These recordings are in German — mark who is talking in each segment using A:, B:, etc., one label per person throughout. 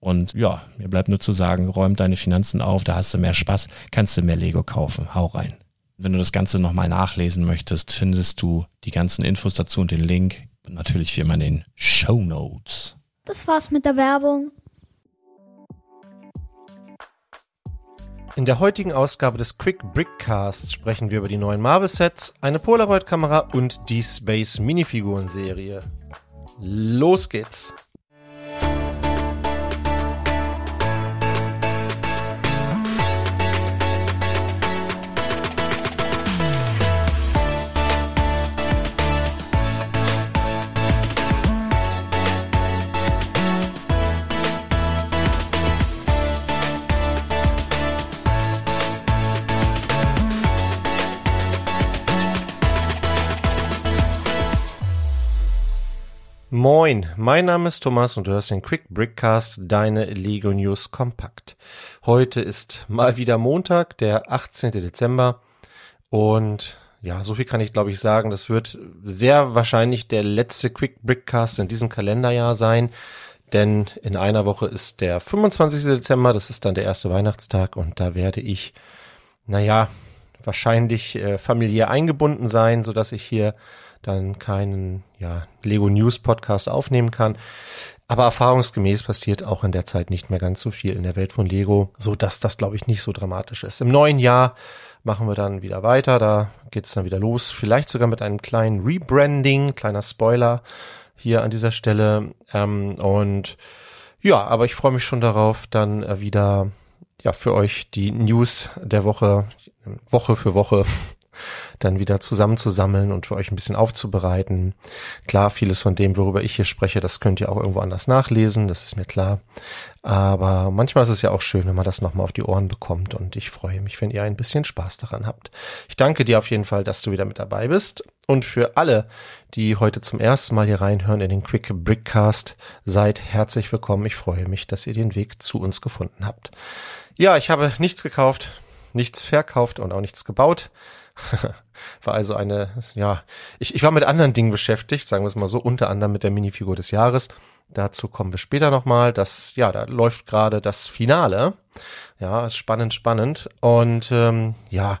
A: Und ja, mir bleibt nur zu sagen, räum deine Finanzen auf, da hast du mehr Spaß, kannst du mehr Lego kaufen. Hau rein. Wenn du das Ganze nochmal nachlesen möchtest, findest du die ganzen Infos dazu und den Link. Und natürlich wie immer in den Show Notes.
B: Das war's mit der Werbung.
C: In der heutigen Ausgabe des Quick Brickcast sprechen wir über die neuen Marvel-Sets, eine Polaroid-Kamera und die Space Minifiguren-Serie. Los geht's! Moin, mein Name ist Thomas und du hörst den Quick Brickcast, deine Lego News kompakt. Heute ist mal wieder Montag, der 18. Dezember und ja, so viel kann ich glaube ich sagen. Das wird sehr wahrscheinlich der letzte Quick Brickcast in diesem Kalenderjahr sein, denn in einer Woche ist der 25. Dezember, das ist dann der erste Weihnachtstag und da werde ich, naja, wahrscheinlich äh, familiär eingebunden sein, so dass ich hier dann keinen ja, Lego News Podcast aufnehmen kann. Aber erfahrungsgemäß passiert auch in der Zeit nicht mehr ganz so viel in der Welt von Lego, so dass das glaube ich nicht so dramatisch ist. Im neuen Jahr machen wir dann wieder weiter, da geht's dann wieder los, vielleicht sogar mit einem kleinen Rebranding, kleiner Spoiler hier an dieser Stelle. Ähm, und ja, aber ich freue mich schon darauf, dann äh, wieder ja für euch die News der Woche Woche für Woche dann wieder zusammenzusammeln und für euch ein bisschen aufzubereiten. Klar, vieles von dem, worüber ich hier spreche, das könnt ihr auch irgendwo anders nachlesen, das ist mir klar. Aber manchmal ist es ja auch schön, wenn man das nochmal auf die Ohren bekommt und ich freue mich, wenn ihr ein bisschen Spaß daran habt. Ich danke dir auf jeden Fall, dass du wieder mit dabei bist und für alle, die heute zum ersten Mal hier reinhören in den Quick Brickcast, seid herzlich willkommen. Ich freue mich, dass ihr den Weg zu uns gefunden habt. Ja, ich habe nichts gekauft, nichts verkauft und auch nichts gebaut. war also eine, ja, ich, ich war mit anderen Dingen beschäftigt, sagen wir es mal so, unter anderem mit der Minifigur des Jahres. Dazu kommen wir später nochmal. Das, ja, da läuft gerade das Finale. Ja, ist spannend, spannend. Und ähm, ja,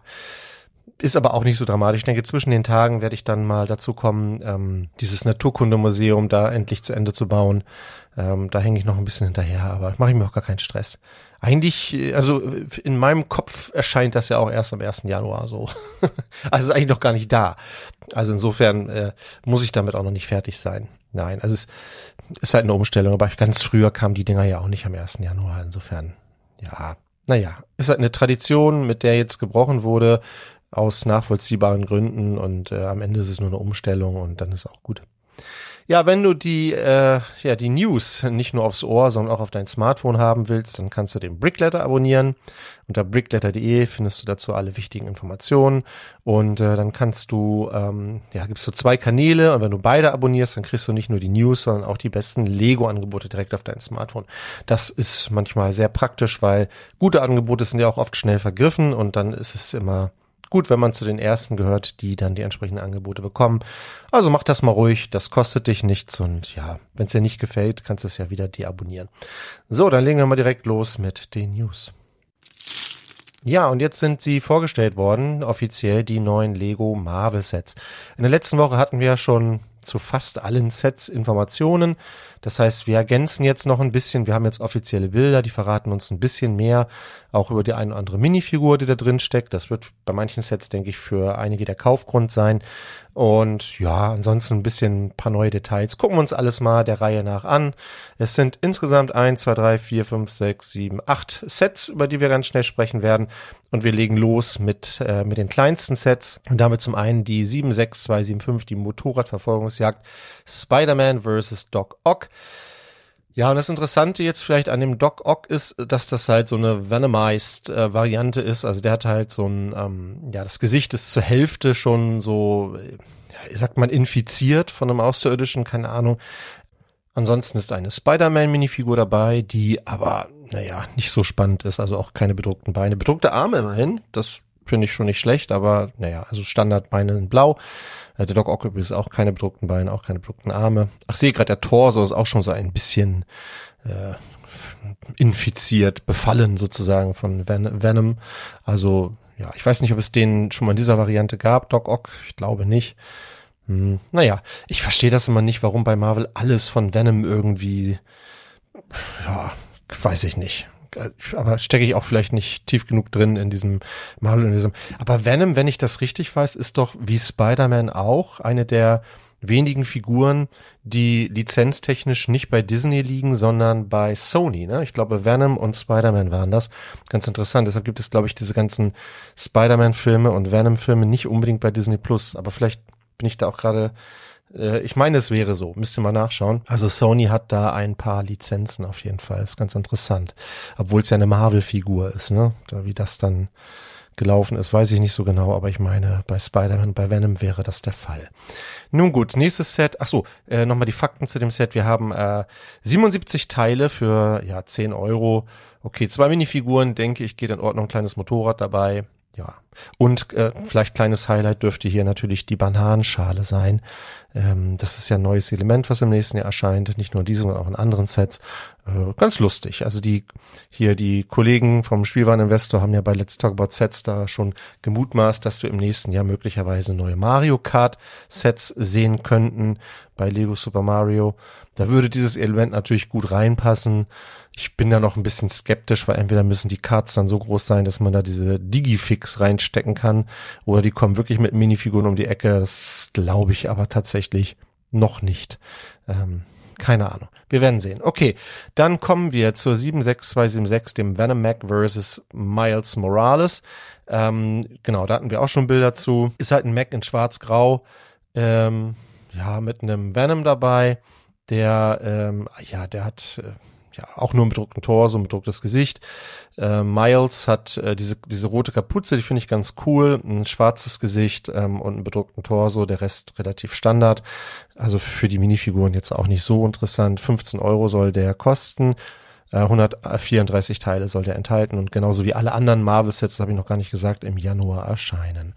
C: ist aber auch nicht so dramatisch. Ich denke, zwischen den Tagen werde ich dann mal dazu kommen, ähm, dieses Naturkundemuseum da endlich zu Ende zu bauen. Ähm, da hänge ich noch ein bisschen hinterher, aber mache ich mir auch gar keinen Stress. Eigentlich, also in meinem Kopf erscheint das ja auch erst am 1. Januar so. also ist eigentlich noch gar nicht da. Also insofern äh, muss ich damit auch noch nicht fertig sein. Nein, also es ist halt eine Umstellung, aber ganz früher kamen die Dinger ja auch nicht am 1. Januar. Insofern, ja, naja, ist halt eine Tradition, mit der jetzt gebrochen wurde, aus nachvollziehbaren Gründen und äh, am Ende ist es nur eine Umstellung und dann ist auch gut. Ja, wenn du die, äh, ja, die News nicht nur aufs Ohr, sondern auch auf dein Smartphone haben willst, dann kannst du den Brickletter abonnieren. Unter brickletter.de findest du dazu alle wichtigen Informationen und äh, dann kannst du, ähm, ja, gibst du zwei Kanäle und wenn du beide abonnierst, dann kriegst du nicht nur die News, sondern auch die besten Lego-Angebote direkt auf dein Smartphone. Das ist manchmal sehr praktisch, weil gute Angebote sind ja auch oft schnell vergriffen und dann ist es immer gut, wenn man zu den ersten gehört, die dann die entsprechenden Angebote bekommen. Also mach das mal ruhig, das kostet dich nichts und ja, wenn es dir nicht gefällt, kannst du es ja wieder deabonnieren. So, dann legen wir mal direkt los mit den News. Ja, und jetzt sind sie vorgestellt worden, offiziell die neuen Lego Marvel Sets. In der letzten Woche hatten wir ja schon zu fast allen Sets Informationen. Das heißt, wir ergänzen jetzt noch ein bisschen. Wir haben jetzt offizielle Bilder, die verraten uns ein bisschen mehr, auch über die eine oder andere Minifigur, die da drin steckt. Das wird bei manchen Sets, denke ich, für einige der Kaufgrund sein. Und ja, ansonsten ein bisschen ein paar neue Details. Gucken wir uns alles mal der Reihe nach an. Es sind insgesamt eins, zwei, drei, vier, fünf, sechs, sieben, acht Sets, über die wir ganz schnell sprechen werden. Und wir legen los mit, äh, mit den kleinsten Sets. Und damit zum einen die 76275, die Motorradverfolgungsjagd Spider-Man vs. Doc Ock. Ja, und das Interessante jetzt vielleicht an dem Doc Ock ist, dass das halt so eine Venomized äh, Variante ist. Also der hat halt so ein, ähm, ja, das Gesicht ist zur Hälfte schon so, ja, sagt man, infiziert von einem Außerirdischen, keine Ahnung. Ansonsten ist eine Spider-Man-Minifigur dabei, die aber, naja, nicht so spannend ist, also auch keine bedruckten Beine. Bedruckte Arme immerhin, das finde ich schon nicht schlecht, aber naja, also Standardbeine in blau. Äh, der Doc Ock ist auch keine bedruckten Beine, auch keine bedruckten Arme. Ach, sehe gerade, der Torso ist auch schon so ein bisschen äh, infiziert, befallen sozusagen von Ven Venom. Also ja, ich weiß nicht, ob es den schon mal in dieser Variante gab, Doc Ock, ich glaube nicht. Hm, naja, ich verstehe das immer nicht, warum bei Marvel alles von Venom irgendwie, ja, weiß ich nicht. Aber stecke ich auch vielleicht nicht tief genug drin in diesem Marvel-Universum. Aber Venom, wenn ich das richtig weiß, ist doch wie Spider-Man auch eine der wenigen Figuren, die lizenztechnisch nicht bei Disney liegen, sondern bei Sony. Ne? Ich glaube, Venom und Spider-Man waren das. Ganz interessant. Deshalb gibt es, glaube ich, diese ganzen Spider-Man-Filme und Venom-Filme nicht unbedingt bei Disney Plus. Aber vielleicht bin ich da auch gerade, ich meine, es wäre so, müsst ihr mal nachschauen. Also Sony hat da ein paar Lizenzen auf jeden Fall, ist ganz interessant. Obwohl es ja eine Marvel-Figur ist, ne? Wie das dann gelaufen ist, weiß ich nicht so genau, aber ich meine, bei Spider-Man, bei Venom wäre das der Fall. Nun gut, nächstes Set. Ach so, äh, nochmal die Fakten zu dem Set. Wir haben äh, 77 Teile für ja 10 Euro. Okay, zwei Minifiguren, denke ich, geht in Ordnung. Kleines Motorrad dabei ja. Und äh, vielleicht kleines Highlight dürfte hier natürlich die Bananenschale sein. Ähm, das ist ja ein neues Element, was im nächsten Jahr erscheint, nicht nur in diesem, sondern auch in anderen Sets. Äh, ganz lustig. Also die hier die Kollegen vom Spielwareninvestor haben ja bei Let's Talk About Sets da schon gemutmaßt, dass wir im nächsten Jahr möglicherweise neue Mario Kart Sets sehen könnten bei Lego Super Mario. Da würde dieses Element natürlich gut reinpassen. Ich bin da noch ein bisschen skeptisch, weil entweder müssen die Cards dann so groß sein, dass man da diese Digifix reinstecken kann, oder die kommen wirklich mit Minifiguren um die Ecke. Das glaube ich aber tatsächlich noch nicht. Ähm, keine Ahnung. Wir werden sehen. Okay, dann kommen wir zur 76276, dem Venom Mac versus Miles Morales. Ähm, genau, da hatten wir auch schon Bilder zu. Ist halt ein Mac in schwarz-grau, ähm, ja, mit einem Venom dabei. Der, ähm, ja, der hat äh, ja auch nur einen bedruckten Torso, ein bedrucktes Gesicht. Äh, Miles hat äh, diese, diese rote Kapuze, die finde ich ganz cool, ein schwarzes Gesicht ähm, und einen bedruckten Torso, der Rest relativ Standard. Also für die Minifiguren jetzt auch nicht so interessant. 15 Euro soll der kosten. 134 Teile soll der enthalten und genauso wie alle anderen Marvel-Sets, habe ich noch gar nicht gesagt, im Januar erscheinen.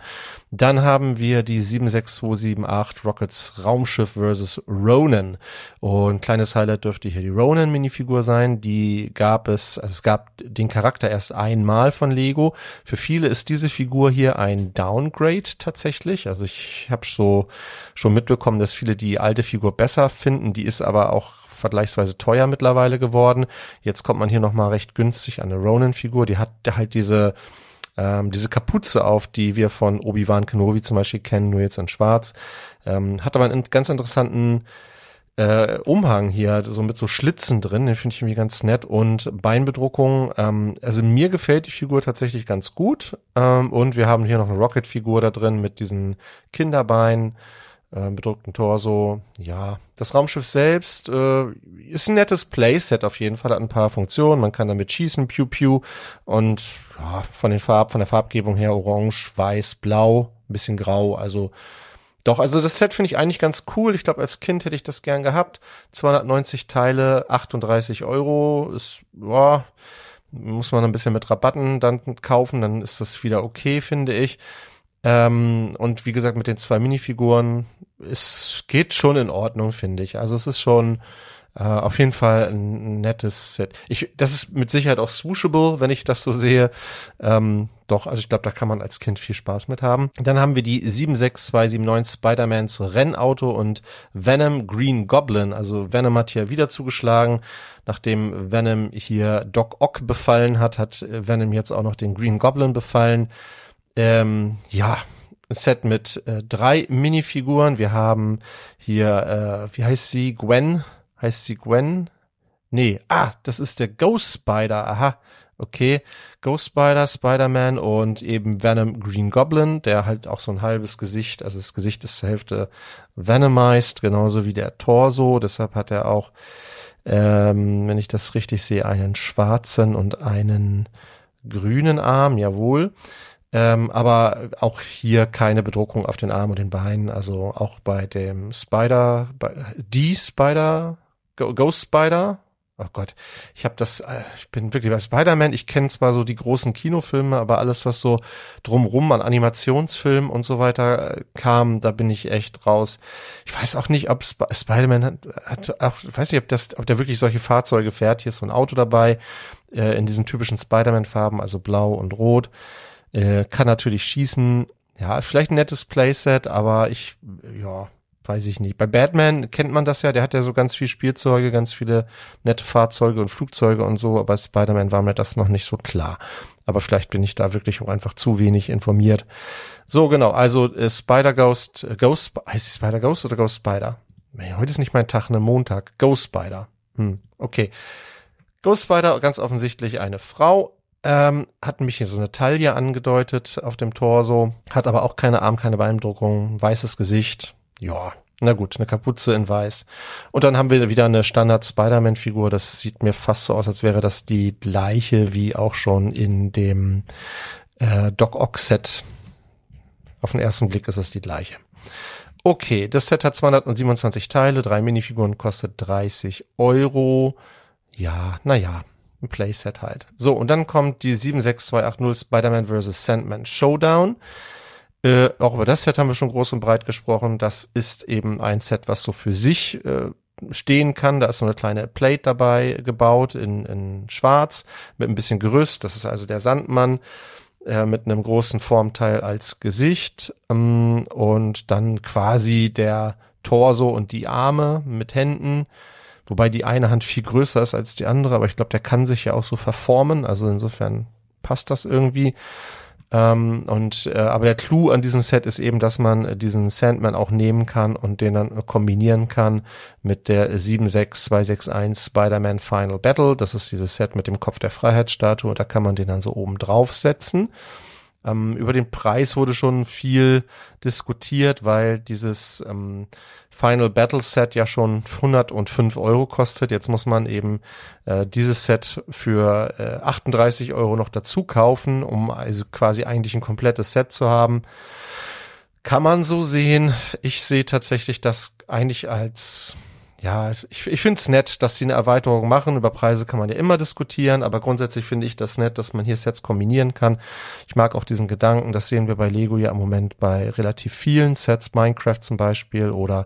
C: Dann haben wir die 76278 Rockets Raumschiff versus Ronan. Und kleines Highlight dürfte hier die Ronan-Minifigur sein. Die gab es, also es gab den Charakter erst einmal von Lego. Für viele ist diese Figur hier ein Downgrade tatsächlich. Also ich habe so schon mitbekommen, dass viele die alte Figur besser finden. Die ist aber auch vergleichsweise teuer mittlerweile geworden. Jetzt kommt man hier nochmal recht günstig an eine Ronan-Figur. Die hat halt diese, ähm, diese Kapuze auf, die wir von Obi-Wan Kenobi zum Beispiel kennen, nur jetzt in schwarz. Ähm, hat aber einen ganz interessanten äh, Umhang hier, so mit so Schlitzen drin, den finde ich irgendwie ganz nett und Beinbedruckung. Ähm, also mir gefällt die Figur tatsächlich ganz gut ähm, und wir haben hier noch eine Rocket-Figur da drin mit diesen Kinderbeinen äh, bedruckten Torso. Ja, das Raumschiff selbst äh, ist ein nettes Playset auf jeden Fall, hat ein paar Funktionen. Man kann damit schießen, Pew Pew und ja, von den Farben, von der Farbgebung her orange, weiß, blau, ein bisschen grau, also doch, also das Set finde ich eigentlich ganz cool. Ich glaube, als Kind hätte ich das gern gehabt. 290 Teile, 38 Euro, ist, ja, muss man ein bisschen mit Rabatten dann kaufen, dann ist das wieder okay, finde ich. Ähm, und wie gesagt, mit den zwei Minifiguren, es geht schon in Ordnung, finde ich. Also es ist schon äh, auf jeden Fall ein nettes Set. Ich, das ist mit Sicherheit auch swooshable, wenn ich das so sehe. Ähm, doch, also ich glaube, da kann man als Kind viel Spaß mit haben. Dann haben wir die 76279 Spider-Mans Rennauto und Venom Green Goblin. Also Venom hat hier wieder zugeschlagen. Nachdem Venom hier Doc Ock befallen hat, hat Venom jetzt auch noch den Green Goblin befallen. Ähm, ja, Set mit äh, drei Minifiguren. Wir haben hier, äh, wie heißt sie? Gwen? Heißt sie Gwen? Nee, ah, das ist der Ghost Spider. Aha, okay. Ghost Spider, Spider-Man und eben Venom Green Goblin, der halt auch so ein halbes Gesicht, also das Gesicht ist zur Hälfte venomized, genauso wie der Torso. Deshalb hat er auch, ähm, wenn ich das richtig sehe, einen schwarzen und einen grünen Arm, jawohl. Ähm, aber auch hier keine Bedruckung auf den Armen und den Beinen. Also auch bei dem Spider, bei, die Spider, Ghost Spider. Oh Gott, ich habe das, äh, ich bin wirklich bei Spider-Man. Ich kenne zwar so die großen Kinofilme, aber alles, was so drumrum an Animationsfilmen und so weiter äh, kam, da bin ich echt raus. Ich weiß auch nicht, ob Sp Spider-Man hat, hat auch, ich weiß nicht, ob das, ob der wirklich solche Fahrzeuge fährt. Hier ist so ein Auto dabei äh, in diesen typischen Spider-Man-Farben, also blau und rot. Äh, kann natürlich schießen. Ja, vielleicht ein nettes Playset, aber ich, ja, weiß ich nicht. Bei Batman kennt man das ja, der hat ja so ganz viel Spielzeuge, ganz viele nette Fahrzeuge und Flugzeuge und so, aber Spider-Man war mir das noch nicht so klar. Aber vielleicht bin ich da wirklich auch einfach zu wenig informiert. So, genau, also äh, Spider-Ghost, äh, Ghost, heißt die Spider-Ghost oder Ghost Spider? Nee, heute ist nicht mein Tag, ne Montag. Ghost Spider. Hm, okay. Ghost Spider, ganz offensichtlich eine Frau, ähm, hat mich hier so eine Taille angedeutet auf dem Torso, hat aber auch keine Arm, keine Beeindruckung, weißes Gesicht. Ja, na gut, eine Kapuze in weiß. Und dann haben wir wieder eine Standard Spider-Man-Figur. Das sieht mir fast so aus, als wäre das die gleiche wie auch schon in dem äh, Doc Ock-Set. Auf den ersten Blick ist es die gleiche. Okay, das Set hat 227 Teile, drei Minifiguren kostet 30 Euro. Ja, naja, ein Playset halt. So, und dann kommt die 76280 Spider-Man vs. Sandman Showdown. Äh, auch über das Set haben wir schon groß und breit gesprochen. Das ist eben ein Set, was so für sich äh, stehen kann. Da ist so eine kleine Plate dabei gebaut in, in schwarz mit ein bisschen Gerüst. Das ist also der Sandmann äh, mit einem großen Formteil als Gesicht ähm, und dann quasi der Torso und die Arme mit Händen Wobei die eine Hand viel größer ist als die andere, aber ich glaube, der kann sich ja auch so verformen. Also insofern passt das irgendwie. Ähm, und äh, aber der Clou an diesem Set ist eben, dass man diesen Sandman auch nehmen kann und den dann kombinieren kann mit der 76261 Spider-Man Final Battle. Das ist dieses Set mit dem Kopf der Freiheitsstatue. Da kann man den dann so oben drauf setzen. Ähm, über den Preis wurde schon viel diskutiert, weil dieses ähm, Final Battle Set ja schon 105 Euro kostet. Jetzt muss man eben äh, dieses Set für äh, 38 Euro noch dazu kaufen, um also quasi eigentlich ein komplettes Set zu haben. Kann man so sehen. Ich sehe tatsächlich das eigentlich als ja, ich, ich finde es nett, dass sie eine Erweiterung machen. Über Preise kann man ja immer diskutieren, aber grundsätzlich finde ich das nett, dass man hier Sets kombinieren kann. Ich mag auch diesen Gedanken, das sehen wir bei Lego ja im Moment bei relativ vielen Sets, Minecraft zum Beispiel oder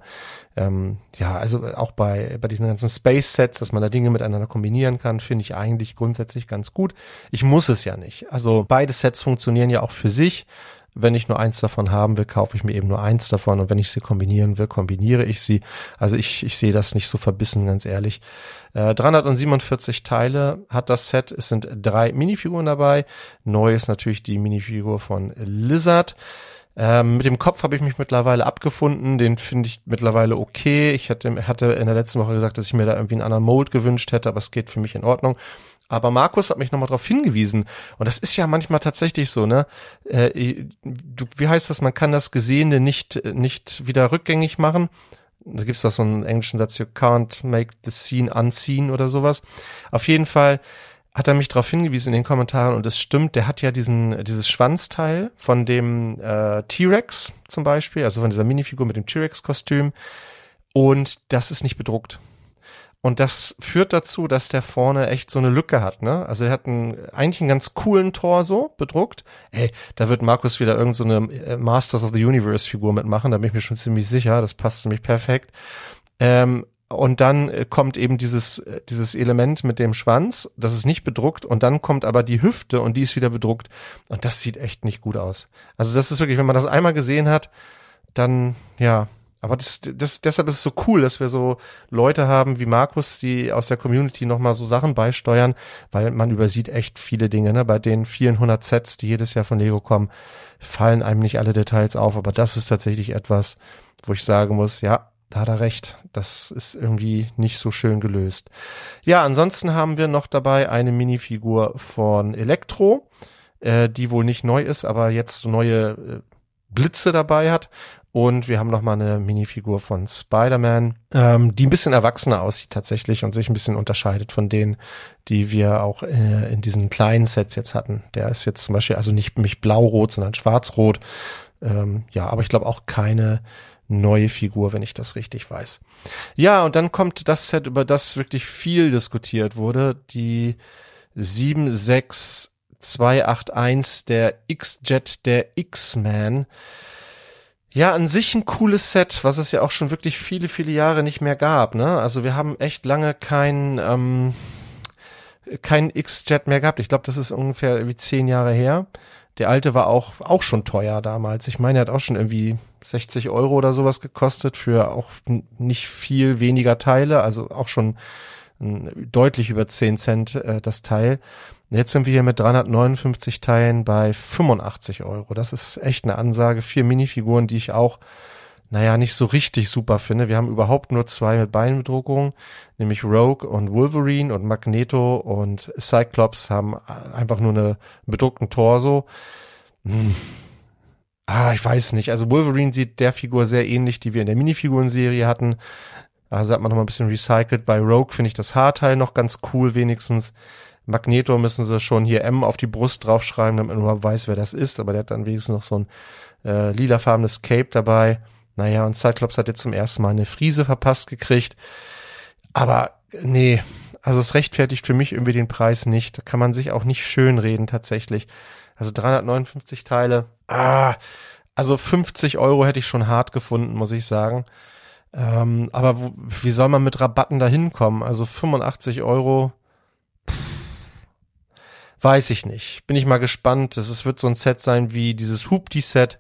C: ähm, ja, also auch bei, bei diesen ganzen Space-Sets, dass man da Dinge miteinander kombinieren kann, finde ich eigentlich grundsätzlich ganz gut. Ich muss es ja nicht. Also beide Sets funktionieren ja auch für sich. Wenn ich nur eins davon haben will, kaufe ich mir eben nur eins davon und wenn ich sie kombinieren will, kombiniere ich sie. Also ich, ich sehe das nicht so verbissen, ganz ehrlich. Äh, 347 Teile hat das Set. Es sind drei Minifiguren dabei. Neu ist natürlich die Minifigur von Lizard. Ähm, mit dem Kopf habe ich mich mittlerweile abgefunden. Den finde ich mittlerweile okay. Ich hatte, hatte in der letzten Woche gesagt, dass ich mir da irgendwie einen anderen Mold gewünscht hätte, aber es geht für mich in Ordnung. Aber Markus hat mich nochmal darauf hingewiesen. Und das ist ja manchmal tatsächlich so, ne? Äh, du, wie heißt das? Man kann das Gesehene nicht, nicht wieder rückgängig machen. Da gibt's doch so einen englischen Satz, you can't make the scene unseen oder sowas. Auf jeden Fall hat er mich darauf hingewiesen in den Kommentaren und es stimmt, der hat ja diesen, dieses Schwanzteil von dem äh, T-Rex zum Beispiel, also von dieser Minifigur mit dem T-Rex-Kostüm. Und das ist nicht bedruckt. Und das führt dazu, dass der vorne echt so eine Lücke hat, ne? Also er hat einen, eigentlich einen ganz coolen Torso bedruckt. Ey, da wird Markus wieder irgend so äh, Masters of the Universe Figur mitmachen, da bin ich mir schon ziemlich sicher. Das passt nämlich perfekt. Ähm, und dann äh, kommt eben dieses, äh, dieses Element mit dem Schwanz, das ist nicht bedruckt, und dann kommt aber die Hüfte und die ist wieder bedruckt. Und das sieht echt nicht gut aus. Also das ist wirklich, wenn man das einmal gesehen hat, dann, ja, aber das, das, deshalb ist es so cool, dass wir so Leute haben wie Markus, die aus der Community nochmal so Sachen beisteuern, weil man übersieht echt viele Dinge. Ne? Bei den vielen hundert Sets, die jedes Jahr von Lego kommen, fallen einem nicht alle Details auf. Aber das ist tatsächlich etwas, wo ich sagen muss, ja, da hat er recht. Das ist irgendwie nicht so schön gelöst. Ja, ansonsten haben wir noch dabei eine Minifigur von Elektro, äh, die wohl nicht neu ist, aber jetzt neue äh, Blitze dabei hat. Und wir haben noch mal eine Minifigur von Spider-Man, ähm, die ein bisschen erwachsener aussieht tatsächlich und sich ein bisschen unterscheidet von denen, die wir auch äh, in diesen kleinen Sets jetzt hatten. Der ist jetzt zum Beispiel also nicht, nicht blau-rot, sondern schwarz-rot. Ähm, ja, aber ich glaube auch keine neue Figur, wenn ich das richtig weiß. Ja, und dann kommt das Set, über das wirklich viel diskutiert wurde, die 76281 der X-Jet der X-Man. Ja, an sich ein cooles Set, was es ja auch schon wirklich viele, viele Jahre nicht mehr gab. Ne? Also wir haben echt lange kein, ähm, kein X-Jet mehr gehabt. Ich glaube, das ist ungefähr wie zehn Jahre her. Der alte war auch, auch schon teuer damals. Ich meine, er hat auch schon irgendwie 60 Euro oder sowas gekostet für auch nicht viel weniger Teile, also auch schon deutlich über 10 Cent äh, das Teil. Jetzt sind wir hier mit 359 Teilen bei 85 Euro. Das ist echt eine Ansage. Vier Minifiguren, die ich auch, naja, nicht so richtig super finde. Wir haben überhaupt nur zwei mit Beinbedruckung, nämlich Rogue und Wolverine und Magneto und Cyclops haben einfach nur eine bedruckten Torso. Hm. Ah, ich weiß nicht. Also Wolverine sieht der Figur sehr ähnlich, die wir in der Minifiguren-Serie hatten. Also hat man noch mal ein bisschen recycelt. Bei Rogue finde ich das Haarteil noch ganz cool wenigstens. Magneto müssen sie schon hier M auf die Brust draufschreiben, damit man überhaupt weiß, wer das ist. Aber der hat dann wenigstens noch so ein äh, lilafarbenes Cape dabei. Naja, und Cyclops hat jetzt zum ersten Mal eine Friese verpasst gekriegt. Aber nee, also es rechtfertigt für mich irgendwie den Preis nicht. Da kann man sich auch nicht schön reden tatsächlich. Also 359 Teile. Ah, also 50 Euro hätte ich schon hart gefunden, muss ich sagen. Ähm, aber wo, wie soll man mit Rabatten da hinkommen? Also 85 Euro Weiß ich nicht. Bin ich mal gespannt. Es wird so ein Set sein wie dieses Hoopty-Set.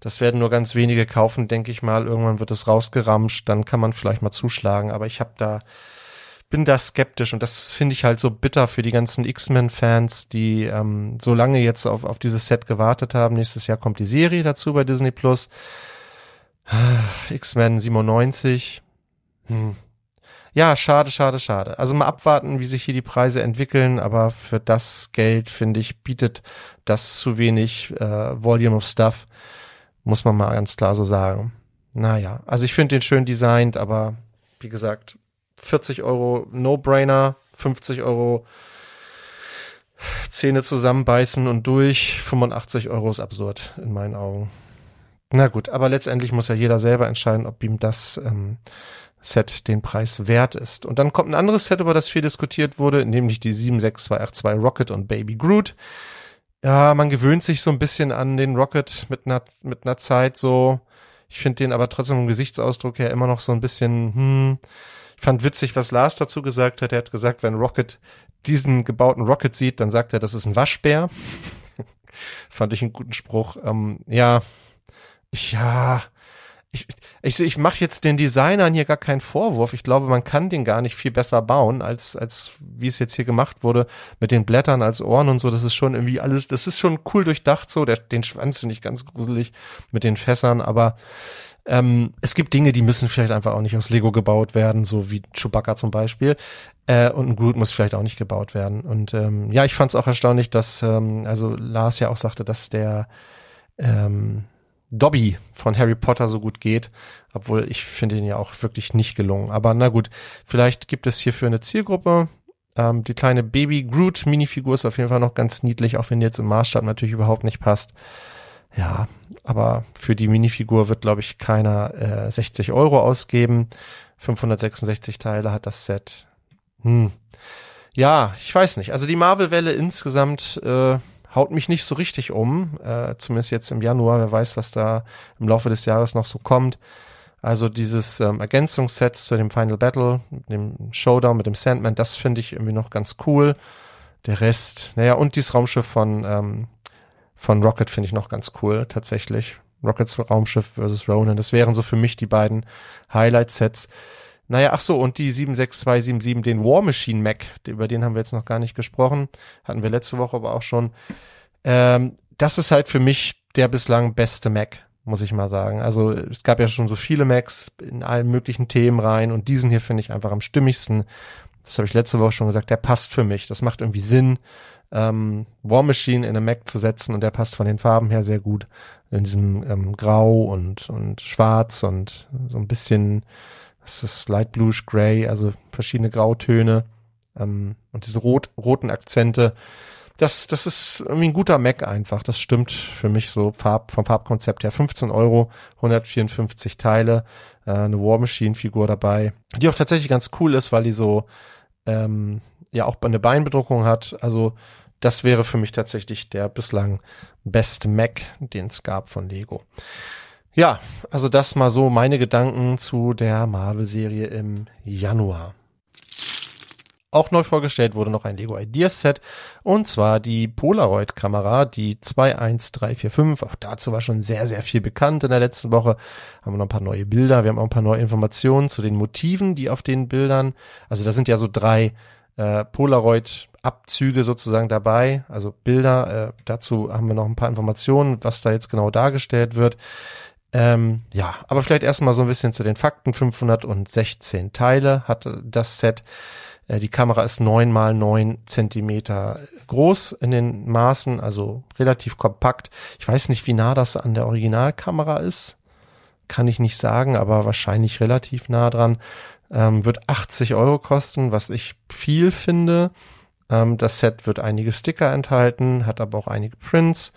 C: Das werden nur ganz wenige kaufen, denke ich mal. Irgendwann wird es rausgeramscht, dann kann man vielleicht mal zuschlagen. Aber ich habe da, bin da skeptisch und das finde ich halt so bitter für die ganzen X-Men-Fans, die ähm, so lange jetzt auf, auf dieses Set gewartet haben. Nächstes Jahr kommt die Serie dazu bei Disney Plus. X-Men 97. Hm. Ja, schade, schade, schade. Also mal abwarten, wie sich hier die Preise entwickeln, aber für das Geld, finde ich, bietet das zu wenig äh, Volume of Stuff, muss man mal ganz klar so sagen. Naja, also ich finde den schön designt, aber wie gesagt, 40 Euro No-Brainer, 50 Euro Zähne zusammenbeißen und durch, 85 Euro ist absurd in meinen Augen. Na gut, aber letztendlich muss ja jeder selber entscheiden, ob ihm das ähm, Set den Preis wert ist. Und dann kommt ein anderes Set, über das viel diskutiert wurde, nämlich die 76282 Rocket und Baby Groot. Ja, man gewöhnt sich so ein bisschen an den Rocket mit einer, mit einer Zeit so. Ich finde den aber trotzdem vom Gesichtsausdruck her immer noch so ein bisschen, hm, ich fand witzig, was Lars dazu gesagt hat. Er hat gesagt, wenn Rocket diesen gebauten Rocket sieht, dann sagt er, das ist ein Waschbär. fand ich einen guten Spruch. Ähm, ja, ja, ich, ich, ich mache jetzt den Designern hier gar keinen Vorwurf. Ich glaube, man kann den gar nicht viel besser bauen, als, als wie es jetzt hier gemacht wurde, mit den Blättern als Ohren und so. Das ist schon irgendwie alles, das ist schon cool durchdacht so. Der, den Schwanz finde ich ganz gruselig mit den Fässern, aber ähm, es gibt Dinge, die müssen vielleicht einfach auch nicht aus Lego gebaut werden, so wie Chewbacca zum Beispiel. Äh, und ein Groot muss vielleicht auch nicht gebaut werden. Und ähm, ja, ich fand es auch erstaunlich, dass, ähm, also Lars ja auch sagte, dass der ähm, Dobby von Harry Potter so gut geht, obwohl ich finde ihn ja auch wirklich nicht gelungen. Aber na gut, vielleicht gibt es hierfür eine Zielgruppe. Ähm, die kleine Baby Groot Minifigur ist auf jeden Fall noch ganz niedlich, auch wenn die jetzt im Maßstab natürlich überhaupt nicht passt. Ja, aber für die Minifigur wird, glaube ich, keiner äh, 60 Euro ausgeben. 566 Teile hat das Set. Hm. Ja, ich weiß nicht. Also die Marvel-Welle insgesamt äh, haut mich nicht so richtig um. Äh, zumindest jetzt im Januar. Wer weiß, was da im Laufe des Jahres noch so kommt. Also dieses ähm, Ergänzungsset zu dem Final Battle, dem Showdown mit dem Sandman, das finde ich irgendwie noch ganz cool. Der Rest, naja, und dieses Raumschiff von ähm, von Rocket finde ich noch ganz cool, tatsächlich. Rockets Raumschiff versus Ronan. Das wären so für mich die beiden Highlight-Sets. Naja, ach so, und die 76277, den War Machine Mac, über den haben wir jetzt noch gar nicht gesprochen. Hatten wir letzte Woche aber auch schon. Ähm, das ist halt für mich der bislang beste Mac, muss ich mal sagen. Also es gab ja schon so viele Macs in allen möglichen Themen rein und diesen hier finde ich einfach am stimmigsten. Das habe ich letzte Woche schon gesagt, der passt für mich. Das macht irgendwie Sinn ähm, War Machine in eine Mac zu setzen und der passt von den Farben her sehr gut. In diesem ähm, Grau und, und Schwarz und so ein bisschen, das ist Light Bluish Gray, also verschiedene Grautöne ähm, und diese rot, roten Akzente. Das, das ist irgendwie ein guter Mac einfach. Das stimmt für mich so Farb, vom Farbkonzept her. 15 Euro, 154 Teile, äh, eine War Machine Figur dabei, die auch tatsächlich ganz cool ist, weil die so ähm, ja auch eine Beinbedruckung hat. Also das wäre für mich tatsächlich der bislang beste Mac, den es gab von Lego. Ja, also das mal so meine Gedanken zu der Marvel-Serie im Januar. Auch neu vorgestellt wurde noch ein Lego Ideas Set und zwar die Polaroid-Kamera, die 21345. Auch dazu war schon sehr, sehr viel bekannt in der letzten Woche. Haben wir noch ein paar neue Bilder, wir haben auch ein paar neue Informationen zu den Motiven, die auf den Bildern, also da sind ja so drei äh, Polaroid-Abzüge sozusagen dabei, also Bilder. Äh, dazu haben wir noch ein paar Informationen, was da jetzt genau dargestellt wird. Ähm, ja, aber vielleicht erstmal so ein bisschen zu den Fakten. 516 Teile hat das Set. Äh, die Kamera ist neun mal neun Zentimeter groß in den Maßen, also relativ kompakt. Ich weiß nicht, wie nah das an der Originalkamera ist. Kann ich nicht sagen, aber wahrscheinlich relativ nah dran ähm, wird 80 Euro kosten, was ich viel finde. Ähm, das Set wird einige Sticker enthalten, hat aber auch einige Prints.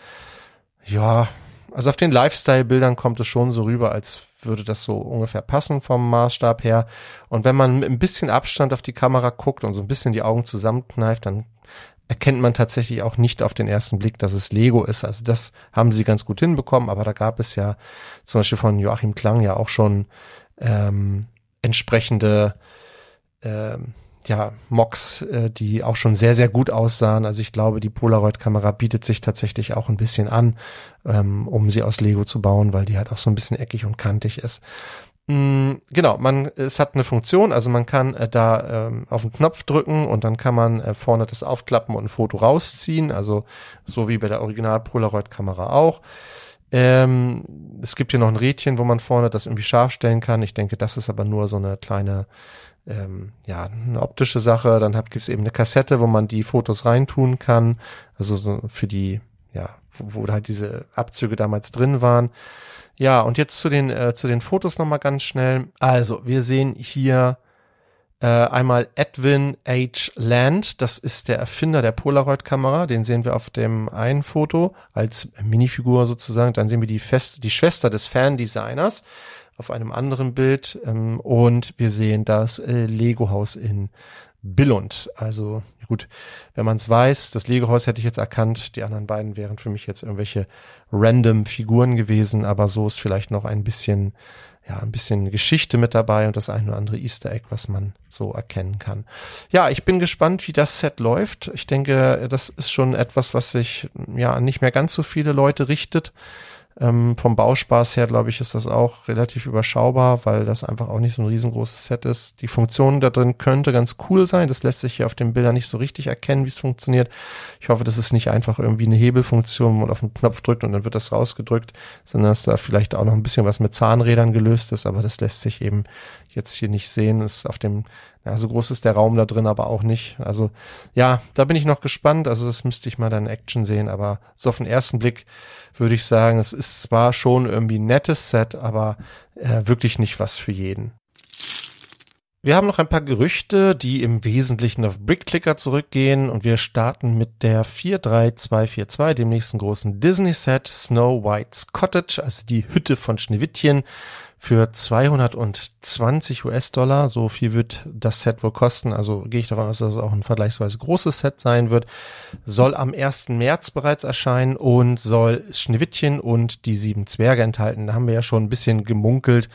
C: Ja, also auf den Lifestyle-Bildern kommt es schon so rüber, als würde das so ungefähr passen vom Maßstab her. Und wenn man mit ein bisschen Abstand auf die Kamera guckt und so ein bisschen die Augen zusammenkneift, dann erkennt man tatsächlich auch nicht auf den ersten Blick, dass es Lego ist. Also das haben sie ganz gut hinbekommen, aber da gab es ja zum Beispiel von Joachim Klang ja auch schon ähm, entsprechende äh, ja, Mocks, äh, die auch schon sehr, sehr gut aussahen. Also ich glaube, die Polaroid-Kamera bietet sich tatsächlich auch ein bisschen an, ähm, um sie aus Lego zu bauen, weil die halt auch so ein bisschen eckig und kantig ist. Mm, Genau, man, es hat eine Funktion, also man kann äh, da ähm, auf den Knopf drücken und dann kann man äh, vorne das aufklappen und ein Foto rausziehen, also so wie bei der Original Polaroid-Kamera auch. Ähm, es gibt hier noch ein Rädchen, wo man vorne das irgendwie scharf stellen kann. Ich denke, das ist aber nur so eine kleine, ähm, ja, eine optische Sache. Dann gibt es eben eine Kassette, wo man die Fotos reintun kann. Also so für die, ja, wo, wo halt diese Abzüge damals drin waren. Ja, und jetzt zu den, äh, zu den Fotos nochmal ganz schnell. Also, wir sehen hier äh, einmal Edwin H. Land, das ist der Erfinder der Polaroid-Kamera, den sehen wir auf dem einen Foto als Minifigur sozusagen. Dann sehen wir die, Fest die Schwester des Fandesigners auf einem anderen Bild ähm, und wir sehen das äh, Lego-Haus in Billund. Also gut, wenn man es weiß, das Lego-Haus hätte ich jetzt erkannt, die anderen beiden wären für mich jetzt irgendwelche random Figuren gewesen, aber so ist vielleicht noch ein bisschen ja, ein bisschen Geschichte mit dabei und das ein oder andere Easter Egg, was man so erkennen kann. Ja, ich bin gespannt, wie das Set läuft. Ich denke, das ist schon etwas, was sich ja nicht mehr ganz so viele Leute richtet. Ähm, vom Bauspaß her, glaube ich, ist das auch relativ überschaubar, weil das einfach auch nicht so ein riesengroßes Set ist. Die Funktion da drin könnte ganz cool sein. Das lässt sich hier auf den Bildern nicht so richtig erkennen, wie es funktioniert. Ich hoffe, das ist nicht einfach irgendwie eine Hebelfunktion, wo man auf den Knopf drückt und dann wird das rausgedrückt, sondern dass da vielleicht auch noch ein bisschen was mit Zahnrädern gelöst ist, aber das lässt sich eben jetzt hier nicht sehen. Das ist auf dem ja, so groß ist der Raum da drin, aber auch nicht. Also ja, da bin ich noch gespannt. Also das müsste ich mal dann in Action sehen, aber so auf den ersten Blick würde ich sagen, es ist zwar schon irgendwie ein nettes Set, aber äh, wirklich nicht was für jeden. Wir haben noch ein paar Gerüchte, die im Wesentlichen auf Brickclicker zurückgehen und wir starten mit der 43242, dem nächsten großen Disney-Set, Snow White's Cottage, also die Hütte von Schneewittchen für 220 US-Dollar. So viel wird das Set wohl kosten. Also gehe ich davon aus, dass es auch ein vergleichsweise großes Set sein wird. Soll am 1. März bereits erscheinen und soll Schneewittchen und die sieben Zwerge enthalten. Da haben wir ja schon ein bisschen gemunkelt,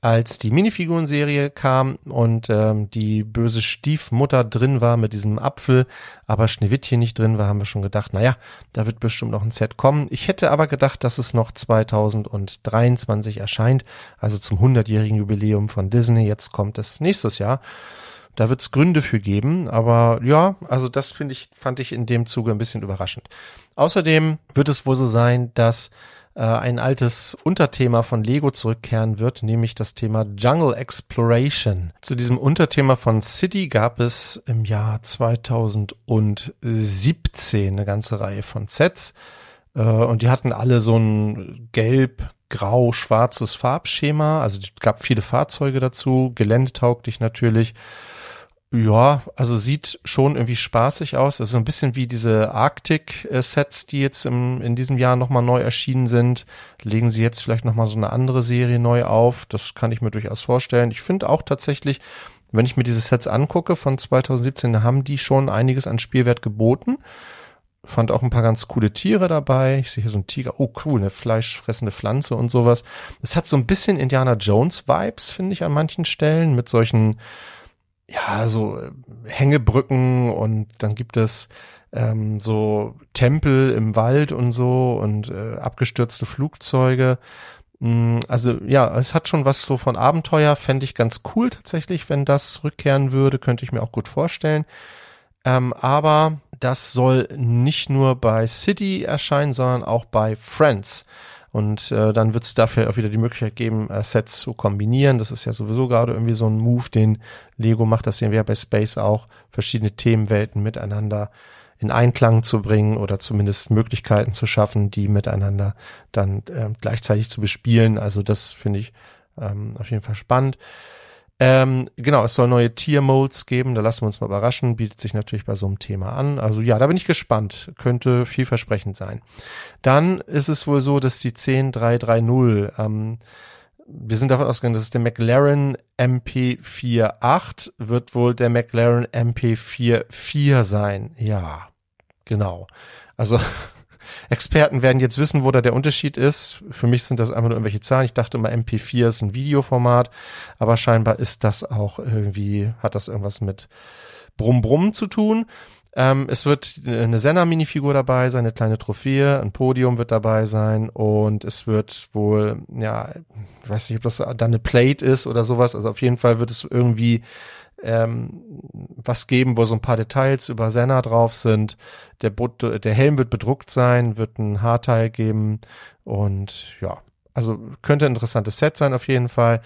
C: als die Minifigurenserie kam und ähm, die böse Stiefmutter drin war mit diesem Apfel, aber Schneewittchen nicht drin war, haben wir schon gedacht, naja, da wird bestimmt noch ein Set kommen. Ich hätte aber gedacht, dass es noch 2023 erscheint, also zum 100-jährigen Jubiläum von Disney. Jetzt kommt es nächstes Jahr. Da wird es Gründe für geben, aber ja, also das finde ich, fand ich in dem Zuge ein bisschen überraschend. Außerdem wird es wohl so sein, dass äh, ein altes Unterthema von Lego zurückkehren wird, nämlich das Thema Jungle Exploration. Zu diesem Unterthema von City gab es im Jahr 2017 eine ganze Reihe von Sets äh, und die hatten alle so ein gelb grau-schwarzes Farbschema. Also es gab viele Fahrzeuge dazu, geländetauglich natürlich. Ja, also sieht schon irgendwie spaßig aus. Also ein bisschen wie diese Arctic-Sets, die jetzt im, in diesem Jahr nochmal neu erschienen sind. Legen sie jetzt vielleicht nochmal so eine andere Serie neu auf. Das kann ich mir durchaus vorstellen. Ich finde auch tatsächlich, wenn ich mir diese Sets angucke von 2017, da haben die schon einiges an Spielwert geboten. Fand auch ein paar ganz coole Tiere dabei. Ich sehe hier so einen Tiger. Oh, cool, eine fleischfressende Pflanze und sowas. Es hat so ein bisschen Indiana Jones Vibes, finde ich, an manchen Stellen mit solchen ja, so äh, Hängebrücken und dann gibt es ähm, so Tempel im Wald und so und äh, abgestürzte Flugzeuge. Mm, also ja, es hat schon was so von Abenteuer, fände ich ganz cool tatsächlich, wenn das rückkehren würde, könnte ich mir auch gut vorstellen. Ähm, aber das soll nicht nur bei City erscheinen, sondern auch bei Friends. Und äh, dann wird es dafür auch wieder die Möglichkeit geben, äh, Sets zu kombinieren. Das ist ja sowieso gerade irgendwie so ein Move, den Lego macht. Das sehen wir ja bei Space auch, verschiedene Themenwelten miteinander in Einklang zu bringen oder zumindest Möglichkeiten zu schaffen, die miteinander dann äh, gleichzeitig zu bespielen. Also das finde ich ähm, auf jeden Fall spannend. Ähm, genau, es soll neue Tier-Molds geben, da lassen wir uns mal überraschen, bietet sich natürlich bei so einem Thema an. Also ja, da bin ich gespannt, könnte vielversprechend sein. Dann ist es wohl so, dass die 10330, ähm, wir sind davon ausgegangen, dass es der McLaren MP48 wird wohl der McLaren MP44 sein. Ja, genau. Also Experten werden jetzt wissen, wo da der Unterschied ist. Für mich sind das einfach nur irgendwelche Zahlen. Ich dachte immer, MP4 ist ein Videoformat, aber scheinbar ist das auch irgendwie, hat das irgendwas mit Brumm Brumm zu tun. Ähm, es wird eine Senna-Minifigur dabei sein, eine kleine Trophäe, ein Podium wird dabei sein und es wird wohl, ja, ich weiß nicht, ob das dann eine Plate ist oder sowas. Also auf jeden Fall wird es irgendwie ähm, was geben, wo so ein paar Details über Senna drauf sind. Der, der Helm wird bedruckt sein, wird ein Haarteil geben und ja, also könnte ein interessantes Set sein auf jeden Fall.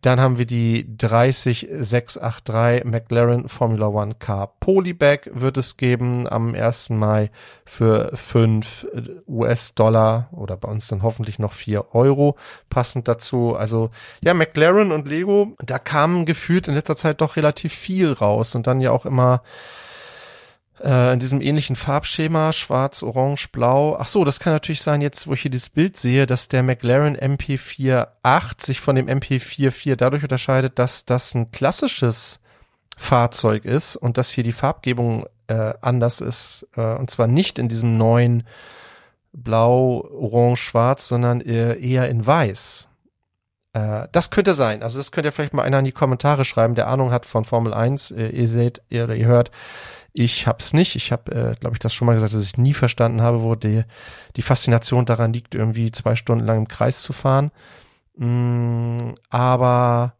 C: Dann haben wir die 30683 McLaren Formula One Car Polybag wird es geben am 1. Mai für 5 US-Dollar oder bei uns dann hoffentlich noch 4 Euro passend dazu. Also ja, McLaren und Lego, da kam gefühlt in letzter Zeit doch relativ viel raus und dann ja auch immer äh, in diesem ähnlichen Farbschema, schwarz, orange, blau. Ach so, das kann natürlich sein, jetzt wo ich hier dieses Bild sehe, dass der McLaren MP48 sich von dem MP44 dadurch unterscheidet, dass das ein klassisches Fahrzeug ist und dass hier die Farbgebung äh, anders ist. Äh, und zwar nicht in diesem neuen Blau, Orange, Schwarz, sondern eher, in Weiß. Äh, das könnte sein. Also das könnt ihr vielleicht mal einer in die Kommentare schreiben, der Ahnung hat von Formel 1. Äh, ihr seht ihr, oder ihr hört, ich hab's nicht. Ich habe, äh, glaube ich, das schon mal gesagt, dass ich nie verstanden habe, wo die, die Faszination daran liegt, irgendwie zwei Stunden lang im Kreis zu fahren. Mm, aber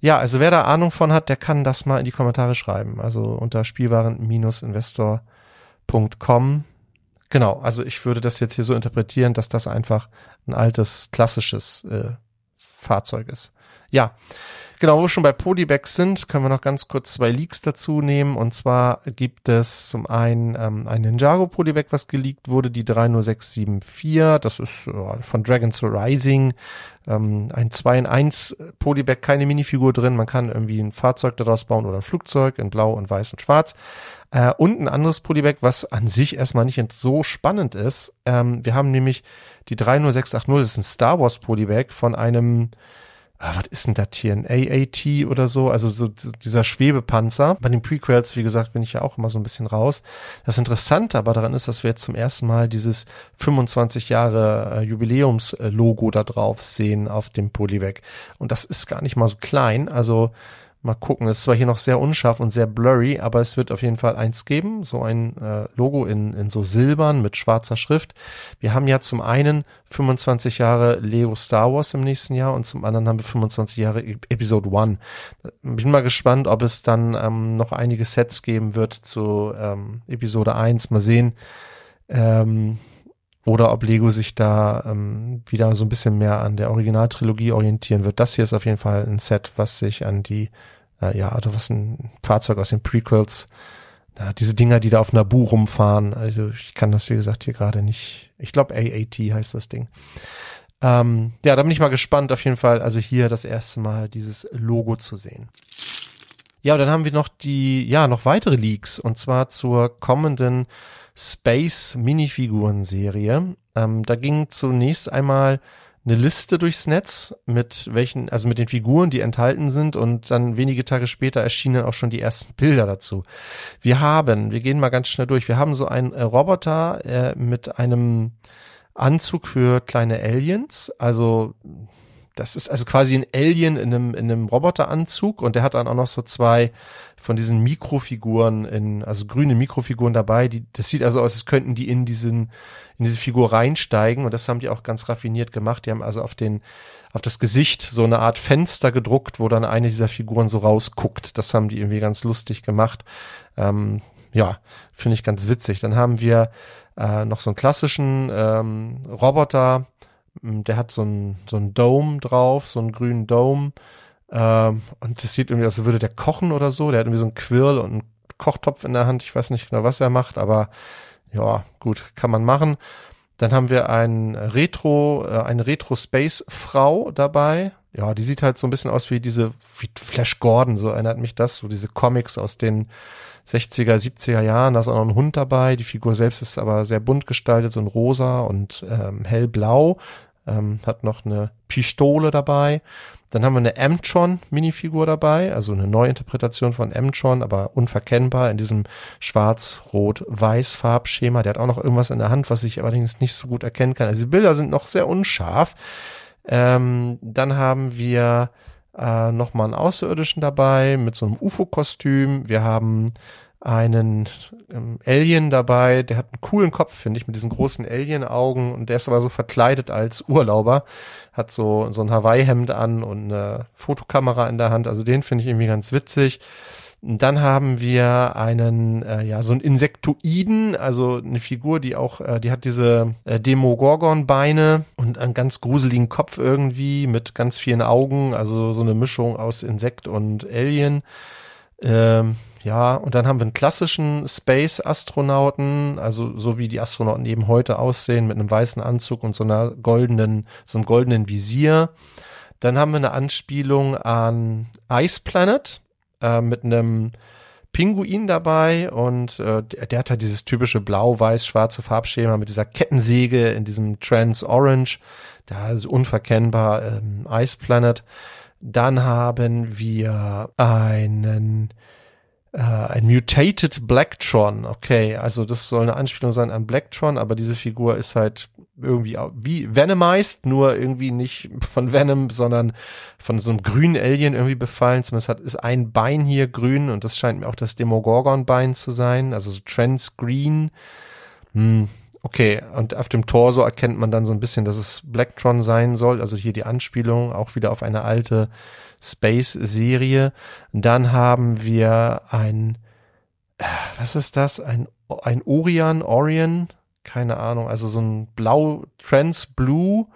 C: ja, also wer da Ahnung von hat, der kann das mal in die Kommentare schreiben. Also unter spielwaren-investor.com. Genau, also ich würde das jetzt hier so interpretieren, dass das einfach ein altes, klassisches äh, Fahrzeug ist. Ja, Genau, wo wir schon bei Polybags sind, können wir noch ganz kurz zwei Leaks dazu nehmen. Und zwar gibt es zum einen ähm, ein Ninjago Polybag, was geleakt wurde, die 30674. Das ist äh, von Dragons Rising. Ähm, ein 2 in 1 Polybag, keine Minifigur drin. Man kann irgendwie ein Fahrzeug daraus bauen oder ein Flugzeug in blau und weiß und schwarz. Äh, und ein anderes Polybag, was an sich erstmal nicht so spannend ist. Ähm, wir haben nämlich die 30680, das ist ein Star Wars Polybag von einem ah, was ist denn das hier, ein AAT oder so, also so dieser Schwebepanzer. Bei den Prequels, wie gesagt, bin ich ja auch immer so ein bisschen raus. Das Interessante aber daran ist, dass wir jetzt zum ersten Mal dieses 25 Jahre äh, Jubiläumslogo da drauf sehen auf dem Polybag. Und das ist gar nicht mal so klein, also Mal gucken. Es ist zwar hier noch sehr unscharf und sehr blurry, aber es wird auf jeden Fall eins geben. So ein äh, Logo in, in so silbern mit schwarzer Schrift. Wir haben ja zum einen 25 Jahre Lego Star Wars im nächsten Jahr und zum anderen haben wir 25 Jahre Episode 1. Bin mal gespannt, ob es dann ähm, noch einige Sets geben wird zu ähm, Episode 1. Mal sehen. Ähm, oder ob Lego sich da ähm, wieder so ein bisschen mehr an der Originaltrilogie orientieren wird. Das hier ist auf jeden Fall ein Set, was sich an die, äh, ja, oder was ein Fahrzeug aus den Prequels, ja, diese Dinger, die da auf Naboo rumfahren. Also ich kann das, wie gesagt, hier gerade nicht. Ich glaube AAT heißt das Ding. Ähm, ja, da bin ich mal gespannt, auf jeden Fall. Also hier das erste Mal dieses Logo zu sehen. Ja, und dann haben wir noch die, ja, noch weitere Leaks und zwar zur kommenden Space Minifiguren Serie. Ähm, da ging zunächst einmal eine Liste durchs Netz mit welchen, also mit den Figuren, die enthalten sind und dann wenige Tage später erschienen auch schon die ersten Bilder dazu. Wir haben, wir gehen mal ganz schnell durch, wir haben so einen äh, Roboter äh, mit einem Anzug für kleine Aliens, also das ist also quasi ein Alien in einem, in einem Roboteranzug und der hat dann auch noch so zwei von diesen Mikrofiguren in, also grüne Mikrofiguren dabei, die, das sieht also aus, als könnten die in diesen, in diese Figur reinsteigen und das haben die auch ganz raffiniert gemacht. Die haben also auf den, auf das Gesicht so eine Art Fenster gedruckt, wo dann eine dieser Figuren so rausguckt. Das haben die irgendwie ganz lustig gemacht. Ähm, ja, finde ich ganz witzig. Dann haben wir äh, noch so einen klassischen ähm, Roboter, der hat so ein so ein Dome drauf, so einen grünen Dome. Ähm, und das sieht irgendwie aus, als würde der kochen oder so. Der hat irgendwie so einen Quirl und einen Kochtopf in der Hand. Ich weiß nicht genau, was er macht, aber ja, gut, kann man machen. Dann haben wir ein Retro, äh, eine Retro-Space-Frau dabei. Ja, die sieht halt so ein bisschen aus wie diese, wie Flash Gordon, so erinnert mich das, so diese Comics aus den 60er, 70er Jahren. Da ist auch noch ein Hund dabei. Die Figur selbst ist aber sehr bunt gestaltet, so ein rosa und ähm, hellblau ähm, hat noch eine Pistole dabei. Dann haben wir eine Amtron-Minifigur dabei, also eine Neuinterpretation von Amtron, aber unverkennbar in diesem schwarz-rot-weiß-Farbschema. Der hat auch noch irgendwas in der Hand, was ich allerdings nicht so gut erkennen kann. Also die Bilder sind noch sehr unscharf. Ähm, dann haben wir äh, nochmal einen Außerirdischen dabei mit so einem UFO-Kostüm. Wir haben einen ähm, Alien dabei, der hat einen coolen Kopf, finde ich, mit diesen großen Alien-Augen und der ist aber so verkleidet als Urlauber, hat so, so ein Hawaii-Hemd an und eine Fotokamera in der Hand, also den finde ich irgendwie ganz witzig. Dann haben wir einen, äh, ja, so ein Insektoiden, also eine Figur, die auch, äh, die hat diese äh, Demogorgon-Beine und einen ganz gruseligen Kopf irgendwie mit ganz vielen Augen, also so eine Mischung aus Insekt und Alien. Ähm, ja, und dann haben wir einen klassischen Space-Astronauten, also so wie die Astronauten eben heute aussehen, mit einem weißen Anzug und so einer goldenen, so einem goldenen Visier. Dann haben wir eine Anspielung an Ice Planet äh, mit einem Pinguin dabei und äh, der, hat halt dieses typische blau-weiß-schwarze Farbschema mit dieser Kettensäge in diesem Trans Orange. Da ist unverkennbar ähm, Ice Planet. Dann haben wir einen äh, ein Mutated Blacktron. Okay, also das soll eine Anspielung sein an Blacktron, aber diese Figur ist halt irgendwie wie Venomized, nur irgendwie nicht von Venom, sondern von so einem grünen Alien irgendwie befallen. Zumindest hat ist ein Bein hier grün und das scheint mir auch das Demogorgon-Bein zu sein, also so Trans-Green. Hm, okay, und auf dem Torso erkennt man dann so ein bisschen, dass es Blacktron sein soll, also hier die Anspielung auch wieder auf eine alte Space-Serie. Dann haben wir ein, äh, was ist das? Ein, ein Orion, Orion, keine Ahnung, also so ein blau, Trans Blue,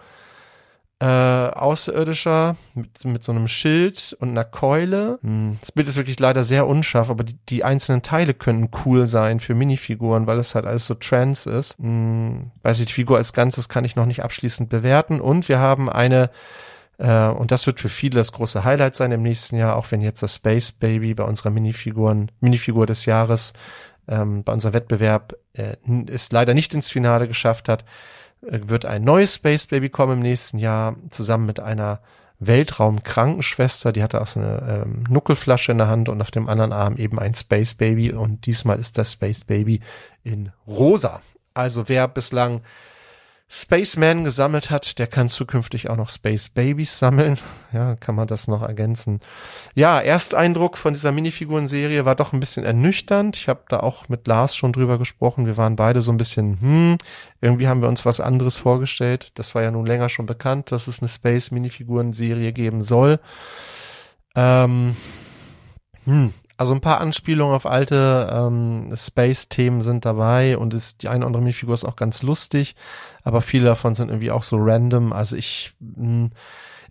C: äh, Außerirdischer mit, mit so einem Schild und einer Keule. Hm, das Bild ist wirklich leider sehr unscharf, aber die, die einzelnen Teile könnten cool sein für Minifiguren, weil es halt alles so trans ist. Hm, weiß ich, die Figur als Ganzes kann ich noch nicht abschließend bewerten. Und wir haben eine und das wird für viele das große Highlight sein im nächsten Jahr, auch wenn jetzt das Space Baby bei unserer Minifiguren, Minifigur des Jahres ähm, bei unserem Wettbewerb äh, es leider nicht ins Finale geschafft hat, äh, wird ein neues Space Baby kommen im nächsten Jahr, zusammen mit einer Weltraumkrankenschwester, die hatte auch so eine ähm, Nuckelflasche in der Hand und auf dem anderen Arm eben ein Space Baby und diesmal ist das Space Baby in rosa. Also wer bislang Spaceman gesammelt hat, der kann zukünftig auch noch Space Babies sammeln. Ja, kann man das noch ergänzen. Ja, Ersteindruck von dieser Minifiguren-Serie war doch ein bisschen ernüchternd. Ich habe da auch mit Lars schon drüber gesprochen. Wir waren beide so ein bisschen, hm, irgendwie haben wir uns was anderes vorgestellt. Das war ja nun länger schon bekannt, dass es eine Space-Minifiguren-Serie geben soll. Ähm, hm, also ein paar Anspielungen auf alte ähm, Space-Themen sind dabei und ist die eine oder andere Minifigur ist auch ganz lustig, aber viele davon sind irgendwie auch so random. Also ich hm,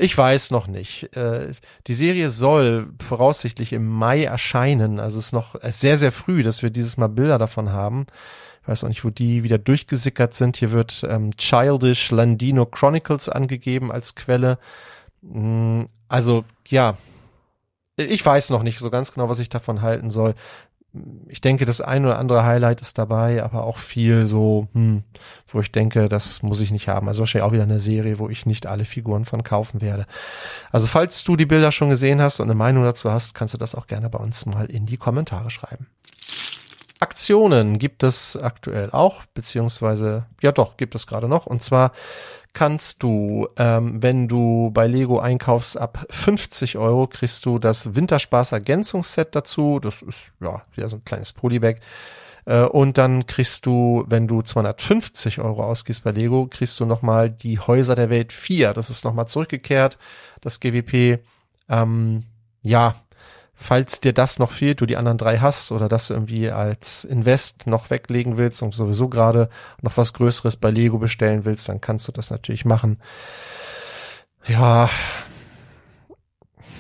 C: ich weiß noch nicht. Äh, die Serie soll voraussichtlich im Mai erscheinen. Also es ist noch sehr, sehr früh, dass wir dieses Mal Bilder davon haben. Ich weiß auch nicht, wo die wieder durchgesickert sind. Hier wird ähm, Childish Landino Chronicles angegeben als Quelle. Mm, also ja, ich weiß noch nicht so ganz genau, was ich davon halten soll. Ich denke, das ein oder andere Highlight ist dabei, aber auch viel so, hm, wo ich denke, das muss ich nicht haben. Also wahrscheinlich auch wieder eine Serie, wo ich nicht alle Figuren von kaufen werde. Also falls du die Bilder schon gesehen hast und eine Meinung dazu hast, kannst du das auch gerne bei uns mal in die Kommentare schreiben. Aktionen gibt es aktuell auch, beziehungsweise, ja doch, gibt es gerade noch. Und zwar kannst du, ähm, wenn du bei Lego einkaufst ab 50 Euro, kriegst du das Winterspaß Ergänzungsset dazu. Das ist ja wieder so ein kleines Polybag. Äh, und dann kriegst du, wenn du 250 Euro ausgibst bei Lego, kriegst du nochmal die Häuser der Welt 4. Das ist nochmal zurückgekehrt, das GWP. Ähm, ja, falls dir das noch fehlt, du die anderen drei hast oder das irgendwie als Invest noch weglegen willst und sowieso gerade noch was Größeres bei Lego bestellen willst, dann kannst du das natürlich machen. Ja,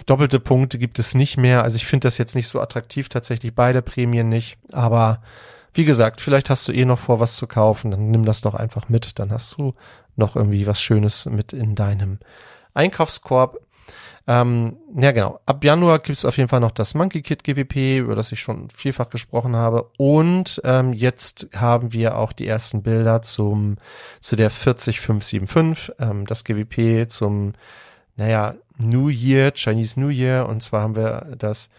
C: doppelte Punkte gibt es nicht mehr. Also ich finde das jetzt nicht so attraktiv, tatsächlich beide Prämien nicht. Aber wie gesagt, vielleicht hast du eh noch vor, was zu kaufen, dann nimm das doch einfach mit. Dann hast du noch irgendwie was Schönes mit in deinem Einkaufskorb. Ähm, ja, genau. Ab Januar gibt es auf jeden Fall noch das Monkey Kit GWP, über das ich schon vielfach gesprochen habe. Und ähm, jetzt haben wir auch die ersten Bilder zum zu der 40575, ähm, das GWP zum, naja, New Year, Chinese New Year. Und zwar haben wir das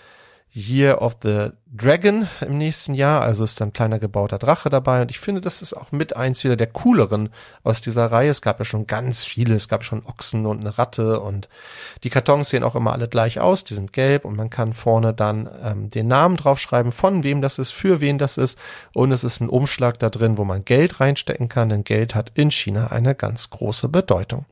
C: Year of the Dragon im nächsten Jahr, also ist dann kleiner gebauter Drache dabei. Und ich finde, das ist auch mit eins wieder der cooleren aus dieser Reihe. Es gab ja schon ganz viele, es gab schon Ochsen und eine Ratte. Und die Kartons sehen auch immer alle gleich aus, die sind gelb. Und man kann vorne dann ähm, den Namen draufschreiben, von wem das ist, für wen das ist. Und es ist ein Umschlag da drin, wo man Geld reinstecken kann, denn Geld hat in China eine ganz große Bedeutung.